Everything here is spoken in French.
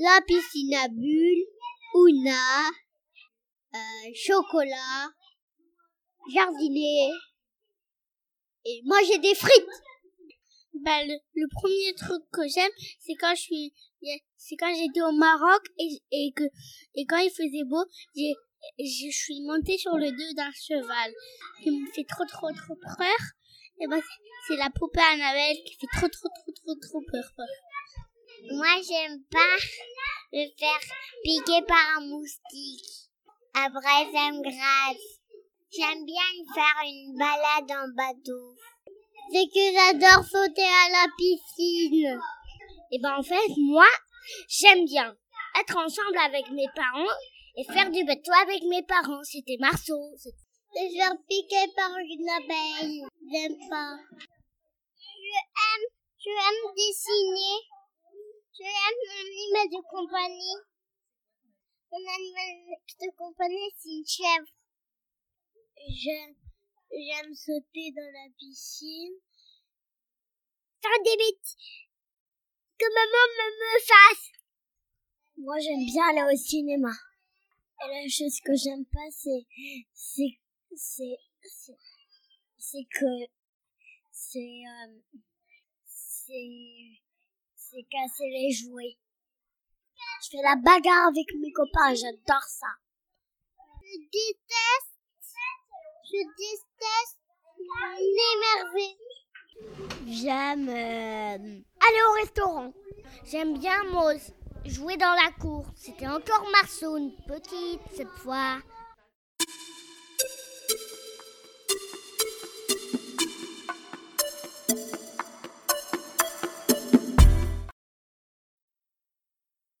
la piscine à bulles, Ouna, euh, chocolat, jardiner et manger des frites. Bah, le, premier truc que j'aime, c'est quand je suis, c'est quand j'étais au Maroc et, et que, et quand il faisait beau, j'ai, je suis montée sur le dos d'un cheval qui me fait trop trop trop peur. Et ben, c'est la poupée Annabelle qui fait trop trop trop trop trop peur. Moi, j'aime pas me faire piquer par un moustique. Après, ça me gratte. J'aime bien faire une balade en bateau. C'est que j'adore sauter à la piscine. Et ben en fait, moi, j'aime bien être ensemble avec mes parents et faire du bateau avec mes parents. C'était Marceau. Se faire piquer par une abeille. J'aime pas. Je aime, je aime dessiner. Mon animal de compagnie. Mon animal de compagnie, c'est une chèvre. J'aime, j'aime sauter dans la piscine. Faire des bêtises. Que maman me, me fasse. Moi, j'aime bien aller au cinéma. Et la chose que j'aime pas, c'est, c'est, c'est, c'est, que, c'est, euh, c'est, c'est casser les jouets. Je fais la bagarre avec mes copains, j'adore ça. Je déteste, je déteste m'émerveiller. J'aime euh, aller au restaurant. J'aime bien moi jouer dans la cour. C'était encore Marceau, une petite cette fois.